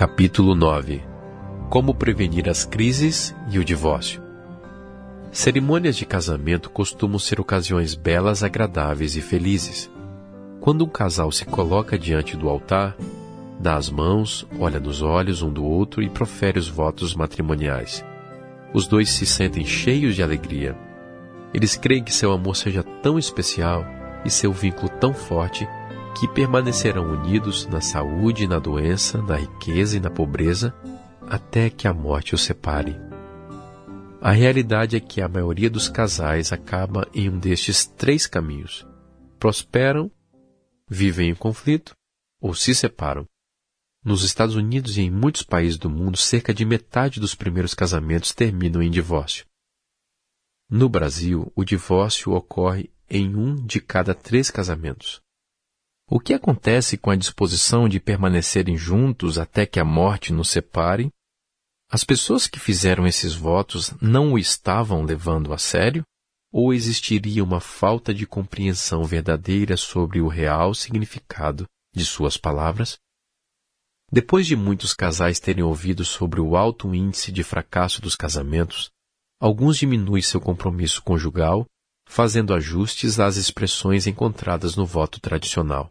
Capítulo 9 Como prevenir as crises e o divórcio. Cerimônias de casamento costumam ser ocasiões belas, agradáveis e felizes. Quando um casal se coloca diante do altar, dá as mãos, olha nos olhos um do outro e profere os votos matrimoniais. Os dois se sentem cheios de alegria. Eles creem que seu amor seja tão especial e seu vínculo tão forte que permanecerão unidos na saúde e na doença, na riqueza e na pobreza, até que a morte os separe. A realidade é que a maioria dos casais acaba em um destes três caminhos: prosperam, vivem em conflito ou se separam. Nos Estados Unidos e em muitos países do mundo, cerca de metade dos primeiros casamentos terminam em divórcio. No Brasil, o divórcio ocorre em um de cada três casamentos. O que acontece com a disposição de permanecerem juntos até que a morte nos separe? As pessoas que fizeram esses votos não o estavam levando a sério? Ou existiria uma falta de compreensão verdadeira sobre o real significado de suas palavras? Depois de muitos casais terem ouvido sobre o alto índice de fracasso dos casamentos, alguns diminuem seu compromisso conjugal, fazendo ajustes às expressões encontradas no voto tradicional.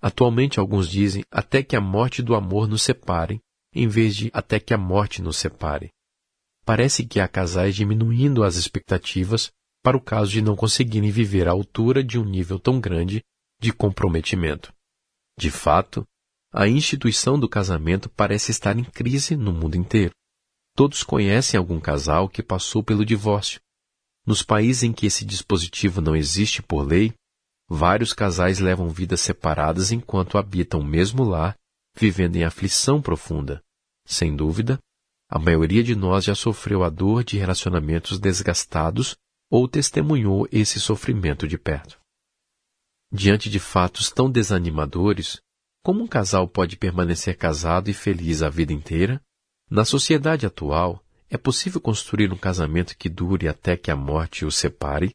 Atualmente, alguns dizem até que a morte do amor nos separe, em vez de até que a morte nos separe. Parece que há casais diminuindo as expectativas para o caso de não conseguirem viver à altura de um nível tão grande de comprometimento. De fato, a instituição do casamento parece estar em crise no mundo inteiro. Todos conhecem algum casal que passou pelo divórcio. Nos países em que esse dispositivo não existe por lei, Vários casais levam vidas separadas enquanto habitam o mesmo lar, vivendo em aflição profunda. Sem dúvida, a maioria de nós já sofreu a dor de relacionamentos desgastados ou testemunhou esse sofrimento de perto. Diante de fatos tão desanimadores, como um casal pode permanecer casado e feliz a vida inteira? Na sociedade atual, é possível construir um casamento que dure até que a morte os separe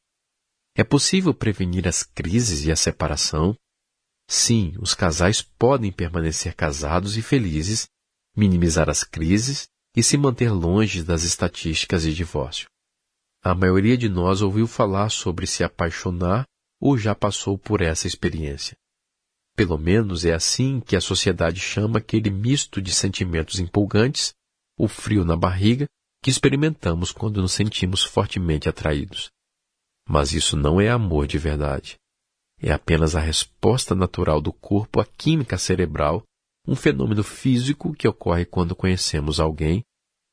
é possível prevenir as crises e a separação? Sim, os casais podem permanecer casados e felizes, minimizar as crises e se manter longe das estatísticas de divórcio. A maioria de nós ouviu falar sobre se apaixonar ou já passou por essa experiência. Pelo menos é assim que a sociedade chama aquele misto de sentimentos empolgantes, o frio na barriga, que experimentamos quando nos sentimos fortemente atraídos. Mas isso não é amor de verdade. É apenas a resposta natural do corpo à química cerebral, um fenômeno físico que ocorre quando conhecemos alguém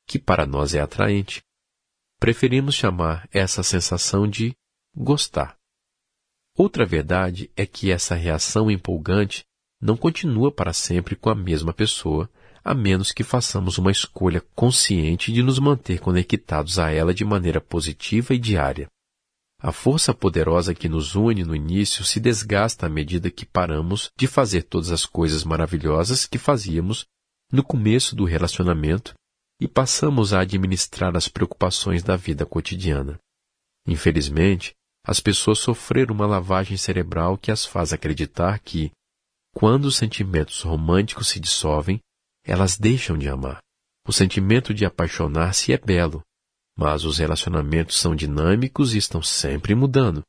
que para nós é atraente. Preferimos chamar essa sensação de gostar. Outra verdade é que essa reação empolgante não continua para sempre com a mesma pessoa, a menos que façamos uma escolha consciente de nos manter conectados a ela de maneira positiva e diária. A força poderosa que nos une no início se desgasta à medida que paramos de fazer todas as coisas maravilhosas que fazíamos no começo do relacionamento e passamos a administrar as preocupações da vida cotidiana. Infelizmente, as pessoas sofreram uma lavagem cerebral que as faz acreditar que, quando os sentimentos românticos se dissolvem, elas deixam de amar. O sentimento de apaixonar-se é belo, mas os relacionamentos são dinâmicos e estão sempre mudando.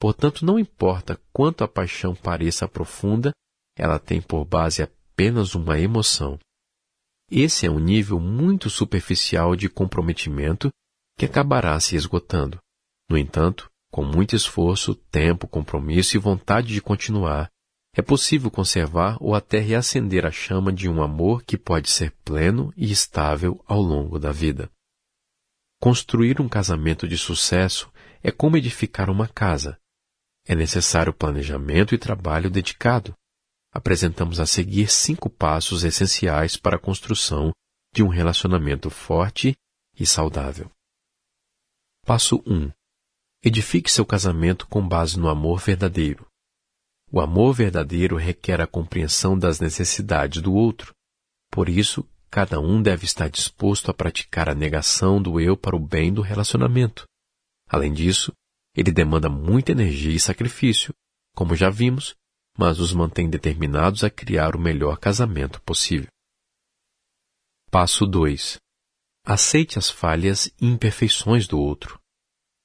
Portanto, não importa quanto a paixão pareça profunda, ela tem por base apenas uma emoção. Esse é um nível muito superficial de comprometimento que acabará se esgotando. No entanto, com muito esforço, tempo, compromisso e vontade de continuar, é possível conservar ou até reacender a chama de um amor que pode ser pleno e estável ao longo da vida. Construir um casamento de sucesso é como edificar uma casa. É necessário planejamento e trabalho dedicado. Apresentamos a seguir cinco passos essenciais para a construção de um relacionamento forte e saudável. Passo 1. Edifique seu casamento com base no amor verdadeiro. O amor verdadeiro requer a compreensão das necessidades do outro. Por isso, Cada um deve estar disposto a praticar a negação do eu para o bem do relacionamento. Além disso, ele demanda muita energia e sacrifício, como já vimos, mas os mantém determinados a criar o melhor casamento possível. Passo 2. Aceite as falhas e imperfeições do outro.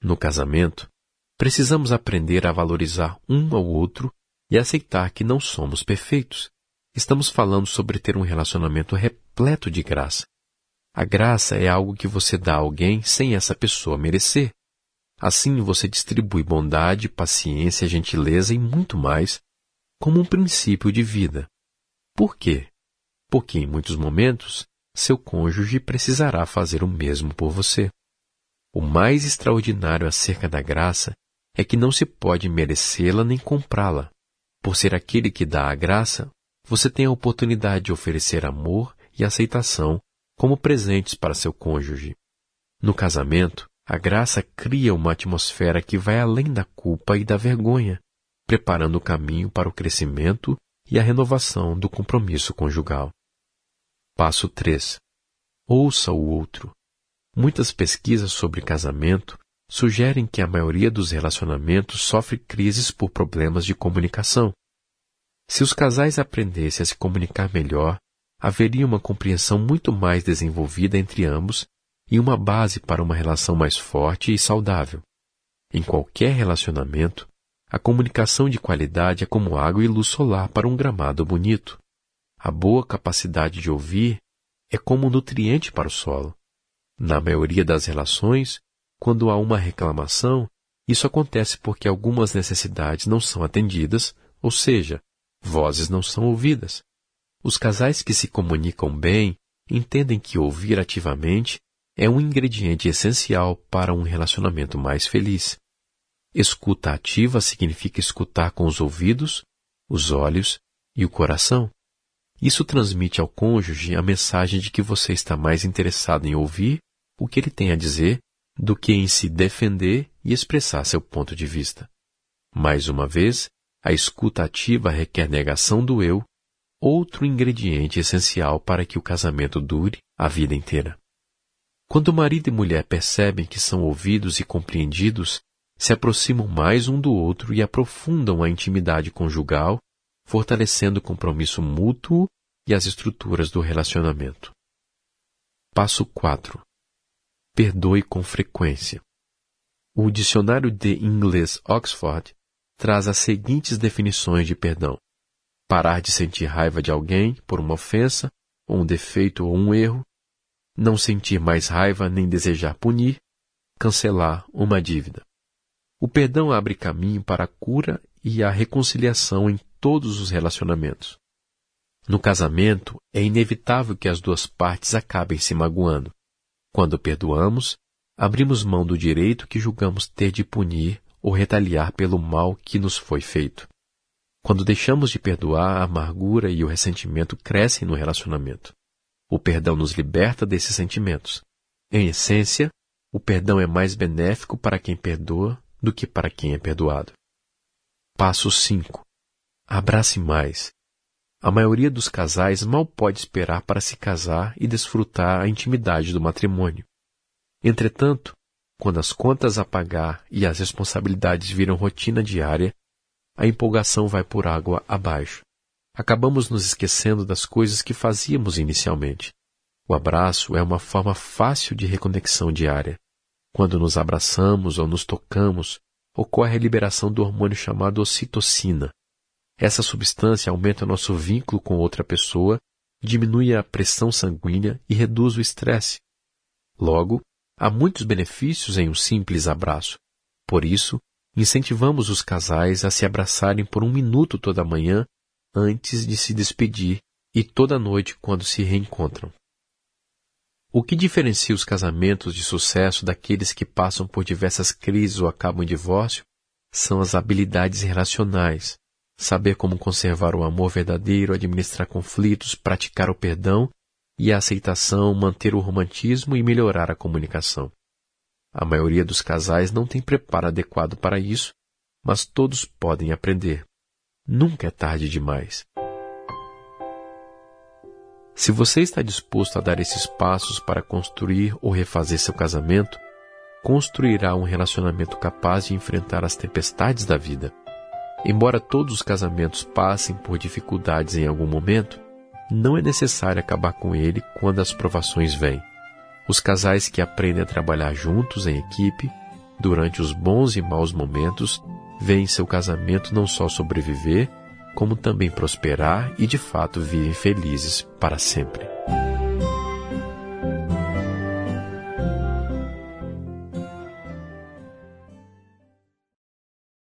No casamento, precisamos aprender a valorizar um ao outro e aceitar que não somos perfeitos. Estamos falando sobre ter um relacionamento repleto de graça. A graça é algo que você dá a alguém sem essa pessoa merecer. Assim você distribui bondade, paciência, gentileza e muito mais como um princípio de vida. Por quê? Porque em muitos momentos seu cônjuge precisará fazer o mesmo por você. O mais extraordinário acerca da graça é que não se pode merecê-la nem comprá-la. Por ser aquele que dá a graça, você tem a oportunidade de oferecer amor e aceitação como presentes para seu cônjuge. No casamento, a graça cria uma atmosfera que vai além da culpa e da vergonha, preparando o caminho para o crescimento e a renovação do compromisso conjugal. Passo 3. Ouça o outro. Muitas pesquisas sobre casamento sugerem que a maioria dos relacionamentos sofre crises por problemas de comunicação. Se os casais aprendessem a se comunicar melhor, haveria uma compreensão muito mais desenvolvida entre ambos e uma base para uma relação mais forte e saudável. Em qualquer relacionamento, a comunicação de qualidade é como água e luz solar para um gramado bonito. A boa capacidade de ouvir é como um nutriente para o solo. Na maioria das relações, quando há uma reclamação, isso acontece porque algumas necessidades não são atendidas, ou seja, vozes não são ouvidas. Os casais que se comunicam bem entendem que ouvir ativamente é um ingrediente essencial para um relacionamento mais feliz. Escuta ativa significa escutar com os ouvidos, os olhos e o coração. Isso transmite ao cônjuge a mensagem de que você está mais interessado em ouvir o que ele tem a dizer do que em se defender e expressar seu ponto de vista. Mais uma vez, a escuta ativa requer negação do eu, outro ingrediente essencial para que o casamento dure a vida inteira. Quando marido e mulher percebem que são ouvidos e compreendidos, se aproximam mais um do outro e aprofundam a intimidade conjugal, fortalecendo o compromisso mútuo e as estruturas do relacionamento. Passo 4. Perdoe com frequência. O dicionário de inglês Oxford traz as seguintes definições de perdão: parar de sentir raiva de alguém por uma ofensa, ou um defeito ou um erro, não sentir mais raiva nem desejar punir, cancelar uma dívida. O perdão abre caminho para a cura e a reconciliação em todos os relacionamentos. No casamento, é inevitável que as duas partes acabem se magoando. Quando perdoamos, abrimos mão do direito que julgamos ter de punir ou retaliar pelo mal que nos foi feito. Quando deixamos de perdoar, a amargura e o ressentimento crescem no relacionamento. O perdão nos liberta desses sentimentos. Em essência, o perdão é mais benéfico para quem perdoa do que para quem é perdoado. Passo 5. Abrace mais. A maioria dos casais mal pode esperar para se casar e desfrutar a intimidade do matrimônio. Entretanto, quando as contas a pagar e as responsabilidades viram rotina diária, a empolgação vai por água abaixo. Acabamos nos esquecendo das coisas que fazíamos inicialmente. O abraço é uma forma fácil de reconexão diária. Quando nos abraçamos ou nos tocamos, ocorre a liberação do hormônio chamado ocitocina. Essa substância aumenta nosso vínculo com outra pessoa, diminui a pressão sanguínea e reduz o estresse. Logo, há muitos benefícios em um simples abraço. Por isso, incentivamos os casais a se abraçarem por um minuto toda manhã antes de se despedir e toda noite quando se reencontram. O que diferencia os casamentos de sucesso daqueles que passam por diversas crises ou acabam em divórcio são as habilidades relacionais, saber como conservar o amor verdadeiro, administrar conflitos, praticar o perdão e a aceitação, manter o romantismo e melhorar a comunicação. A maioria dos casais não tem preparo adequado para isso, mas todos podem aprender. Nunca é tarde demais. Se você está disposto a dar esses passos para construir ou refazer seu casamento, construirá um relacionamento capaz de enfrentar as tempestades da vida. Embora todos os casamentos passem por dificuldades em algum momento, não é necessário acabar com ele quando as provações vêm. Os casais que aprendem a trabalhar juntos em equipe, durante os bons e maus momentos, veem seu casamento não só sobreviver, como também prosperar e de fato vivem felizes para sempre.